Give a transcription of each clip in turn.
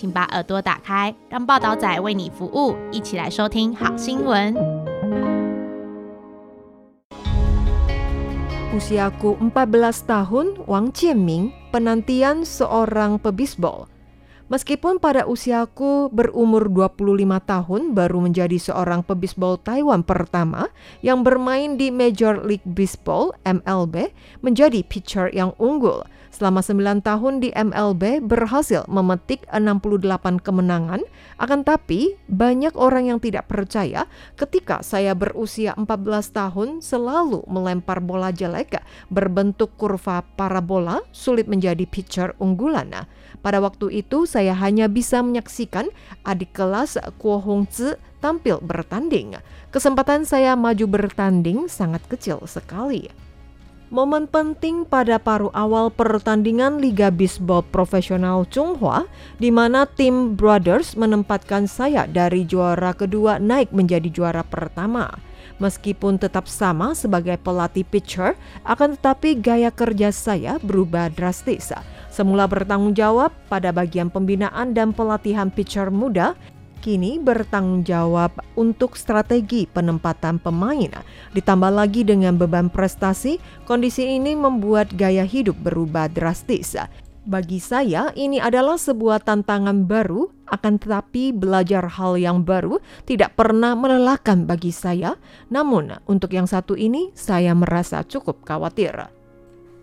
请把耳朵打开，让报道仔为你服务，一起来收听好新闻。 Usiaku 14 tahun, Wang Jianming, penantian seorang pebisbol. Meskipun pada usiaku berumur 25 tahun baru menjadi seorang pebisbol Taiwan pertama yang bermain di Major League Baseball MLB menjadi pitcher yang unggul. Selama 9 tahun di MLB berhasil memetik 68 kemenangan, akan tapi banyak orang yang tidak percaya ketika saya berusia 14 tahun selalu melempar bola jelek berbentuk kurva parabola sulit menjadi pitcher unggulan. Pada waktu itu saya hanya bisa menyaksikan adik kelas Kuo Hong Zi tampil bertanding. Kesempatan saya maju bertanding sangat kecil sekali. Momen penting pada paruh awal pertandingan Liga Bisbol Profesional Chunghua di mana tim Brothers menempatkan saya dari juara kedua naik menjadi juara pertama. Meskipun tetap sama sebagai pelatih pitcher, akan tetapi gaya kerja saya berubah drastis. Semula bertanggung jawab pada bagian pembinaan dan pelatihan pitcher muda, kini bertanggung jawab untuk strategi penempatan pemain. Ditambah lagi dengan beban prestasi, kondisi ini membuat gaya hidup berubah drastis. Bagi saya, ini adalah sebuah tantangan baru, akan tetapi belajar hal yang baru tidak pernah melelahkan bagi saya. Namun, untuk yang satu ini, saya merasa cukup khawatir.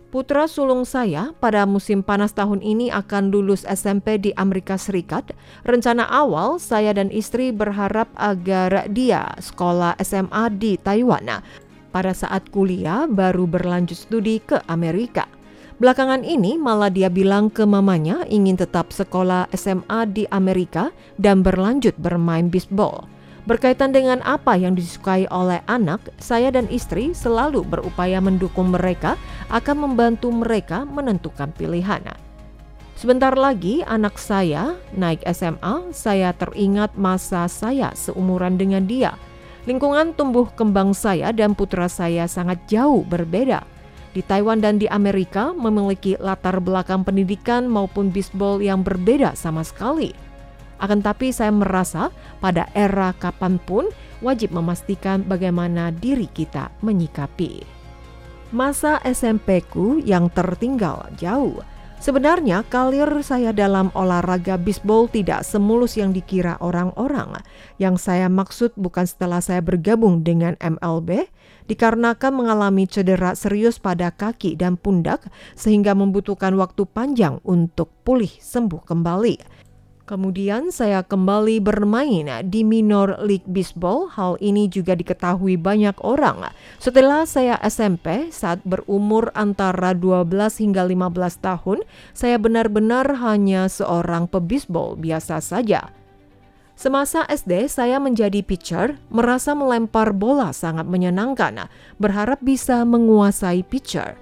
Putra sulung saya pada musim panas tahun ini akan lulus SMP di Amerika Serikat. Rencana awal saya dan istri berharap agar dia sekolah SMA di Taiwan. Pada saat kuliah baru berlanjut studi ke Amerika. Belakangan ini malah dia bilang ke mamanya ingin tetap sekolah SMA di Amerika dan berlanjut bermain bisbol. Berkaitan dengan apa yang disukai oleh anak, saya dan istri selalu berupaya mendukung mereka akan membantu mereka menentukan pilihan. Sebentar lagi anak saya naik SMA, saya teringat masa saya seumuran dengan dia. Lingkungan tumbuh kembang saya dan putra saya sangat jauh berbeda. Di Taiwan dan di Amerika memiliki latar belakang pendidikan maupun bisbol yang berbeda sama sekali. Akan tapi saya merasa pada era kapan pun wajib memastikan bagaimana diri kita menyikapi. Masa SMP-ku yang tertinggal jauh. Sebenarnya karir saya dalam olahraga bisbol tidak semulus yang dikira orang-orang. Yang saya maksud bukan setelah saya bergabung dengan MLB, dikarenakan mengalami cedera serius pada kaki dan pundak sehingga membutuhkan waktu panjang untuk pulih sembuh kembali. Kemudian saya kembali bermain di Minor League Baseball. Hal ini juga diketahui banyak orang. Setelah saya SMP saat berumur antara 12 hingga 15 tahun, saya benar-benar hanya seorang pebisbol biasa saja. Semasa SD saya menjadi pitcher, merasa melempar bola sangat menyenangkan, berharap bisa menguasai pitcher.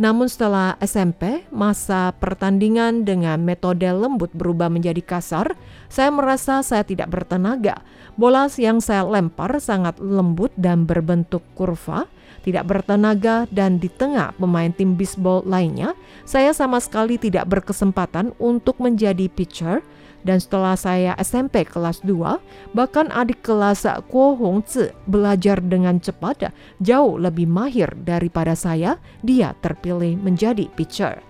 Namun setelah SMP, masa pertandingan dengan metode lembut berubah menjadi kasar, saya merasa saya tidak bertenaga. Bola yang saya lempar sangat lembut dan berbentuk kurva, tidak bertenaga dan di tengah pemain tim bisbol lainnya, saya sama sekali tidak berkesempatan untuk menjadi pitcher dan setelah saya SMP kelas 2, bahkan adik kelas Kuo Hong Zi belajar dengan cepat jauh lebih mahir daripada saya, dia terpilih menjadi pitcher.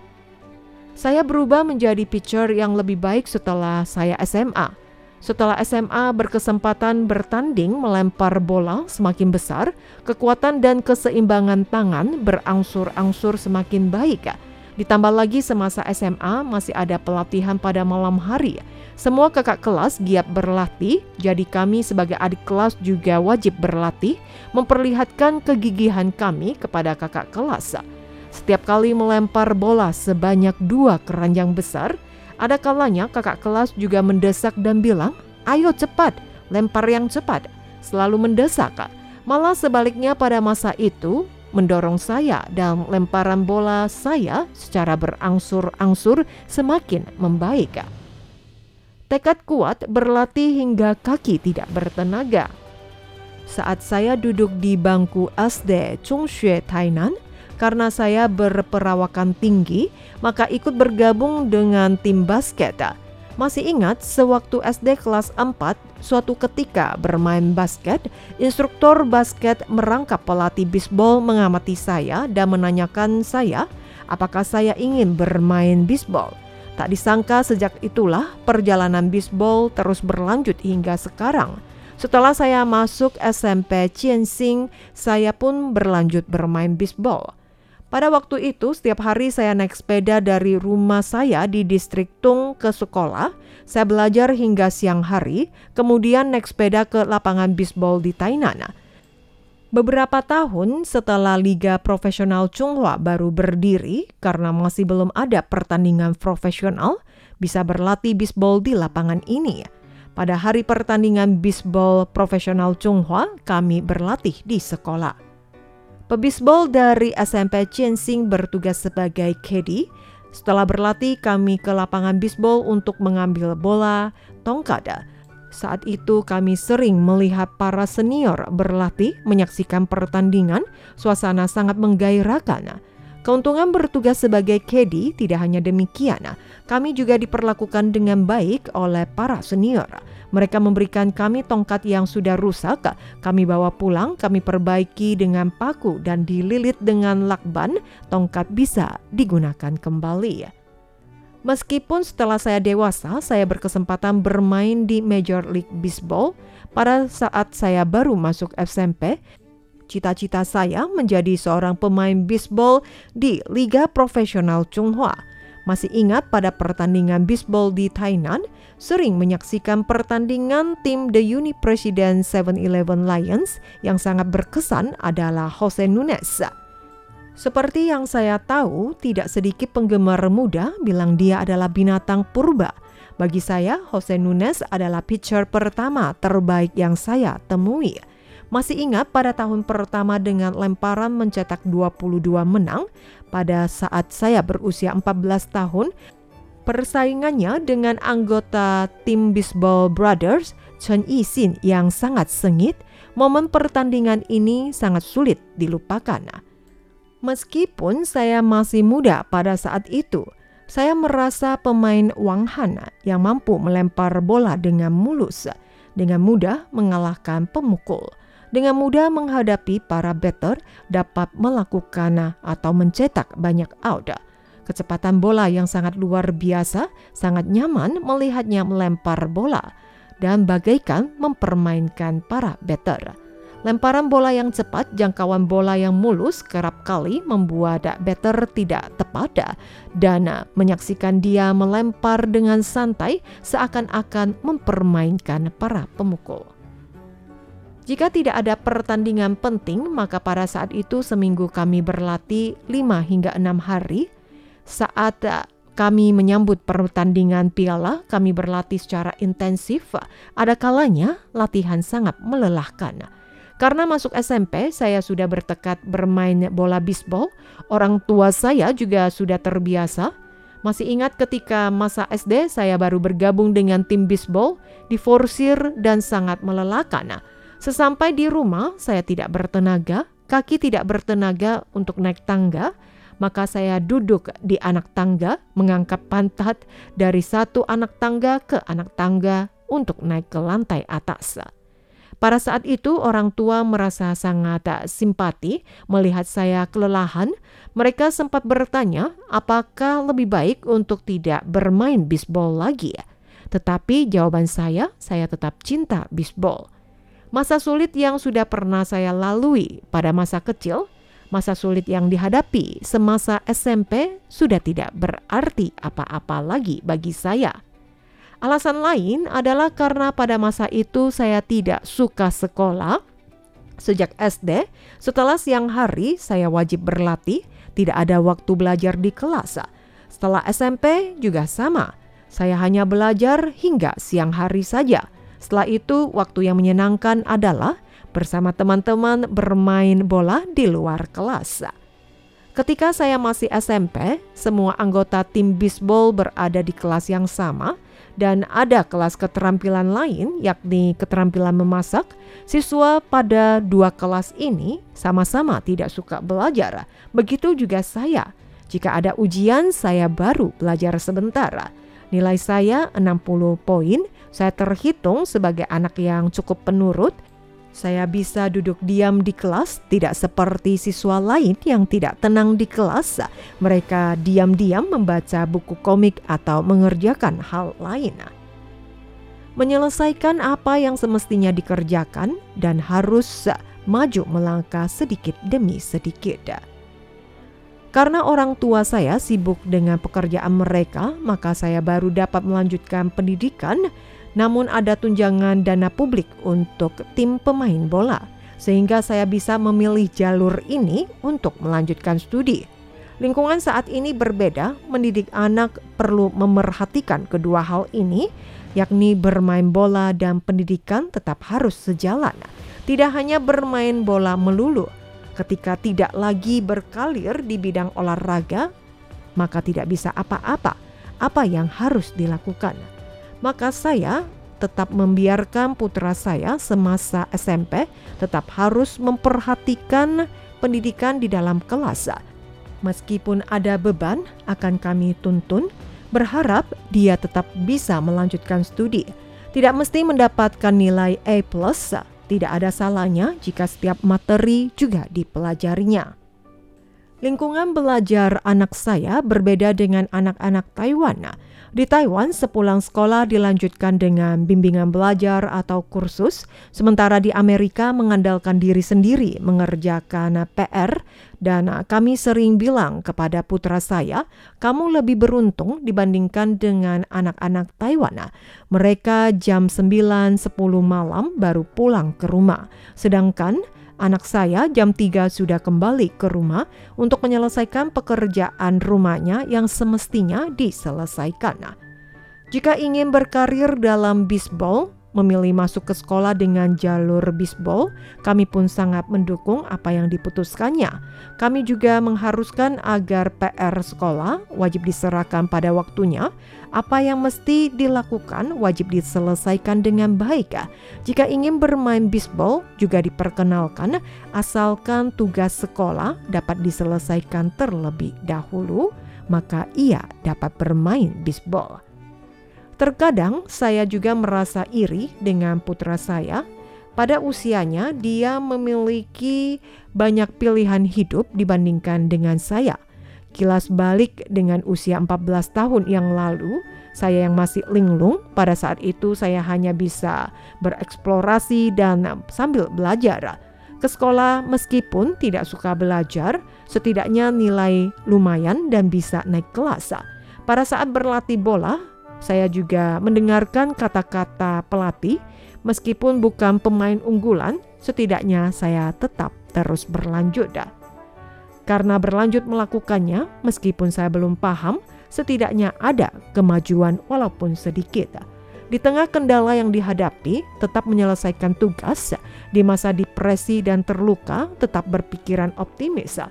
Saya berubah menjadi pitcher yang lebih baik setelah saya SMA. Setelah SMA berkesempatan bertanding melempar bola semakin besar, kekuatan dan keseimbangan tangan berangsur-angsur semakin baik. Ditambah lagi semasa SMA masih ada pelatihan pada malam hari. Semua kakak kelas giat berlatih, jadi kami sebagai adik kelas juga wajib berlatih, memperlihatkan kegigihan kami kepada kakak kelas. Setiap kali melempar bola sebanyak dua keranjang besar, ada kalanya kakak kelas juga mendesak dan bilang, ayo cepat, lempar yang cepat, selalu mendesak. Malah sebaliknya pada masa itu mendorong saya dan lemparan bola saya secara berangsur-angsur semakin membaik. Tekad kuat berlatih hingga kaki tidak bertenaga. Saat saya duduk di bangku SD Chungxue Tainan, karena saya berperawakan tinggi, maka ikut bergabung dengan tim basket. Masih ingat sewaktu SD kelas 4, suatu ketika bermain basket, instruktur basket merangkap pelatih bisbol mengamati saya dan menanyakan saya apakah saya ingin bermain bisbol. Tak disangka sejak itulah perjalanan bisbol terus berlanjut hingga sekarang. Setelah saya masuk SMP Ciensing, saya pun berlanjut bermain bisbol. Pada waktu itu, setiap hari saya naik sepeda dari rumah saya di distrik Tung ke sekolah. Saya belajar hingga siang hari, kemudian naik sepeda ke lapangan bisbol di Tainan. Beberapa tahun setelah Liga Profesional Chunghua baru berdiri karena masih belum ada pertandingan profesional, bisa berlatih bisbol di lapangan ini. Pada hari pertandingan bisbol profesional Chunghua, kami berlatih di sekolah. Pebisbol dari SMP Chiensing bertugas sebagai caddy. Setelah berlatih, kami ke lapangan bisbol untuk mengambil bola, tongkat, saat itu kami sering melihat para senior berlatih menyaksikan pertandingan, suasana sangat menggairahkan. Keuntungan bertugas sebagai caddy tidak hanya demikian, kami juga diperlakukan dengan baik oleh para senior. Mereka memberikan kami tongkat yang sudah rusak, kami bawa pulang, kami perbaiki dengan paku dan dililit dengan lakban, tongkat bisa digunakan kembali. Meskipun setelah saya dewasa, saya berkesempatan bermain di Major League Baseball pada saat saya baru masuk SMP. Cita-cita saya menjadi seorang pemain baseball di Liga Profesional Chunghua. Masih ingat pada pertandingan baseball di Tainan, sering menyaksikan pertandingan tim The Uni President 7-Eleven Lions yang sangat berkesan adalah Jose Nunes. Seperti yang saya tahu, tidak sedikit penggemar muda bilang dia adalah binatang purba. Bagi saya, Jose Nunes adalah pitcher pertama terbaik yang saya temui. Masih ingat pada tahun pertama dengan lemparan mencetak 22 menang pada saat saya berusia 14 tahun, persaingannya dengan anggota tim Baseball Brothers Chen Yixin yang sangat sengit, momen pertandingan ini sangat sulit dilupakan. Meskipun saya masih muda pada saat itu, saya merasa pemain Wang Han yang mampu melempar bola dengan mulus, dengan mudah mengalahkan pemukul, dengan mudah menghadapi para batter dapat melakukan atau mencetak banyak out. Kecepatan bola yang sangat luar biasa, sangat nyaman melihatnya melempar bola dan bagaikan mempermainkan para batter. Lemparan bola yang cepat, jangkauan bola yang mulus kerap kali membuat batter tidak tepat dan menyaksikan dia melempar dengan santai seakan-akan mempermainkan para pemukul. Jika tidak ada pertandingan penting, maka pada saat itu seminggu kami berlatih 5 hingga 6 hari. Saat kami menyambut pertandingan piala, kami berlatih secara intensif. Ada kalanya latihan sangat melelahkan karena masuk SMP, saya sudah bertekad bermain bola bisbol. Orang tua saya juga sudah terbiasa. Masih ingat ketika masa SD saya baru bergabung dengan tim bisbol, diforsir dan sangat melelahkan. Sesampai di rumah, saya tidak bertenaga, kaki tidak bertenaga untuk naik tangga, maka saya duduk di anak tangga, mengangkat pantat dari satu anak tangga ke anak tangga untuk naik ke lantai atas. Pada saat itu orang tua merasa sangat simpati melihat saya kelelahan. Mereka sempat bertanya apakah lebih baik untuk tidak bermain bisbol lagi. Tetapi jawaban saya, saya tetap cinta bisbol. Masa sulit yang sudah pernah saya lalui pada masa kecil, masa sulit yang dihadapi semasa SMP sudah tidak berarti apa-apa lagi bagi saya. Alasan lain adalah karena pada masa itu saya tidak suka sekolah. Sejak SD, setelah siang hari saya wajib berlatih, tidak ada waktu belajar di kelas. Setelah SMP juga sama, saya hanya belajar hingga siang hari saja. Setelah itu, waktu yang menyenangkan adalah bersama teman-teman bermain bola di luar kelas. Ketika saya masih SMP, semua anggota tim bisbol berada di kelas yang sama dan ada kelas keterampilan lain yakni keterampilan memasak. Siswa pada dua kelas ini sama-sama tidak suka belajar. Begitu juga saya. Jika ada ujian, saya baru belajar sebentar. Nilai saya 60 poin. Saya terhitung sebagai anak yang cukup penurut saya bisa duduk diam di kelas, tidak seperti siswa lain yang tidak tenang di kelas. Mereka diam-diam membaca buku komik atau mengerjakan hal lain. Menyelesaikan apa yang semestinya dikerjakan dan harus maju melangkah sedikit demi sedikit. Karena orang tua saya sibuk dengan pekerjaan mereka, maka saya baru dapat melanjutkan pendidikan namun ada tunjangan dana publik untuk tim pemain bola, sehingga saya bisa memilih jalur ini untuk melanjutkan studi. Lingkungan saat ini berbeda, mendidik anak perlu memerhatikan kedua hal ini, yakni bermain bola dan pendidikan tetap harus sejalan. Tidak hanya bermain bola melulu, ketika tidak lagi berkalir di bidang olahraga, maka tidak bisa apa-apa. Apa yang harus dilakukan? maka saya tetap membiarkan putra saya semasa SMP tetap harus memperhatikan pendidikan di dalam kelas. Meskipun ada beban akan kami tuntun, berharap dia tetap bisa melanjutkan studi. Tidak mesti mendapatkan nilai A+, tidak ada salahnya jika setiap materi juga dipelajarinya. Lingkungan belajar anak saya berbeda dengan anak-anak Taiwan di Taiwan, sepulang sekolah dilanjutkan dengan bimbingan belajar atau kursus, sementara di Amerika mengandalkan diri sendiri mengerjakan PR dan kami sering bilang kepada putra saya, kamu lebih beruntung dibandingkan dengan anak-anak Taiwan. Mereka jam 9-10 malam baru pulang ke rumah, sedangkan Anak saya jam 3 sudah kembali ke rumah untuk menyelesaikan pekerjaan rumahnya yang semestinya diselesaikan. Jika ingin berkarir dalam bisbol, memilih masuk ke sekolah dengan jalur bisbol, kami pun sangat mendukung apa yang diputuskannya. Kami juga mengharuskan agar PR sekolah wajib diserahkan pada waktunya. Apa yang mesti dilakukan wajib diselesaikan dengan baik. Jika ingin bermain bisbol juga diperkenalkan asalkan tugas sekolah dapat diselesaikan terlebih dahulu, maka ia dapat bermain bisbol. Terkadang saya juga merasa iri dengan putra saya. Pada usianya, dia memiliki banyak pilihan hidup dibandingkan dengan saya. Kilas balik dengan usia 14 tahun yang lalu, saya yang masih linglung, pada saat itu saya hanya bisa bereksplorasi dan sambil belajar. Ke sekolah meskipun tidak suka belajar, setidaknya nilai lumayan dan bisa naik kelas. Pada saat berlatih bola, saya juga mendengarkan kata-kata pelatih, meskipun bukan pemain unggulan, setidaknya saya tetap terus berlanjut. Karena berlanjut melakukannya, meskipun saya belum paham, setidaknya ada kemajuan walaupun sedikit. Di tengah kendala yang dihadapi, tetap menyelesaikan tugas di masa depresi dan terluka, tetap berpikiran optimis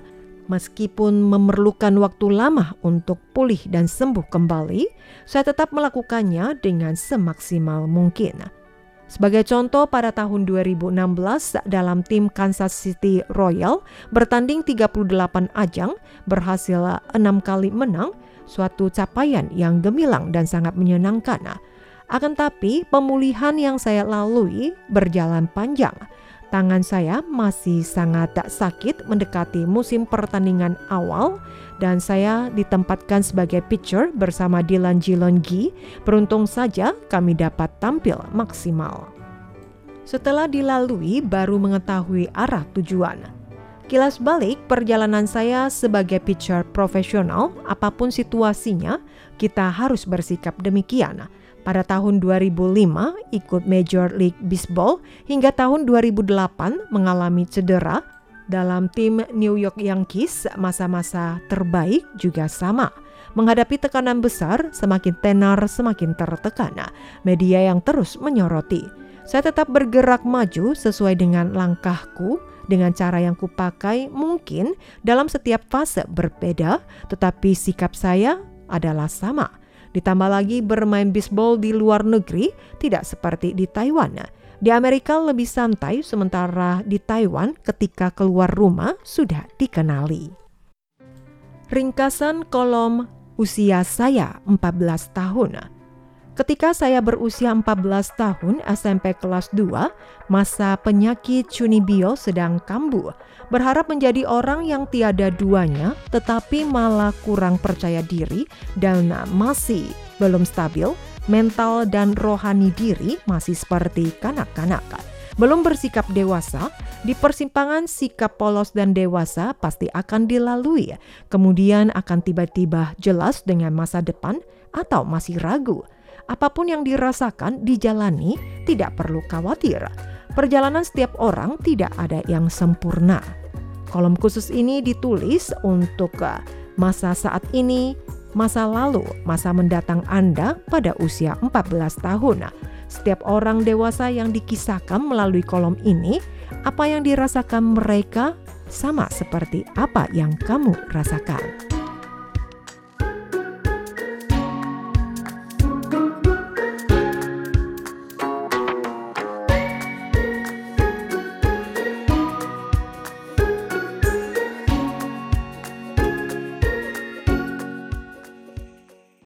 Meskipun memerlukan waktu lama untuk pulih dan sembuh kembali, saya tetap melakukannya dengan semaksimal mungkin. Sebagai contoh, pada tahun 2016 dalam tim Kansas City Royal bertanding 38 ajang, berhasil enam kali menang, suatu capaian yang gemilang dan sangat menyenangkan. Akan tapi, pemulihan yang saya lalui berjalan panjang Tangan saya masih sangat tak sakit mendekati musim pertandingan awal dan saya ditempatkan sebagai pitcher bersama Dylan Jilongi. Beruntung saja kami dapat tampil maksimal. Setelah dilalui baru mengetahui arah tujuan. Kilas balik perjalanan saya sebagai pitcher profesional, apa pun situasinya, kita harus bersikap demikian pada tahun 2005 ikut Major League Baseball hingga tahun 2008 mengalami cedera dalam tim New York Yankees masa-masa terbaik juga sama. Menghadapi tekanan besar, semakin tenar semakin tertekan. Media yang terus menyoroti. Saya tetap bergerak maju sesuai dengan langkahku dengan cara yang kupakai mungkin dalam setiap fase berbeda, tetapi sikap saya adalah sama. Ditambah lagi bermain bisbol di luar negeri tidak seperti di Taiwan. Di Amerika lebih santai sementara di Taiwan ketika keluar rumah sudah dikenali. Ringkasan kolom usia saya 14 tahun. Ketika saya berusia 14 tahun, SMP kelas 2, masa penyakit Cunibio sedang kambuh. Berharap menjadi orang yang tiada duanya, tetapi malah kurang percaya diri dan masih belum stabil, mental dan rohani diri masih seperti kanak-kanak. Belum bersikap dewasa, di persimpangan sikap polos dan dewasa pasti akan dilalui. Kemudian akan tiba-tiba jelas dengan masa depan atau masih ragu apa pun yang dirasakan dijalani, tidak perlu khawatir. Perjalanan setiap orang tidak ada yang sempurna. Kolom khusus ini ditulis untuk eh, masa saat ini, masa lalu, masa mendatang Anda pada usia 14 tahun. Setiap orang dewasa yang dikisahkan melalui kolom ini, apa yang dirasakan mereka sama seperti apa yang kamu rasakan.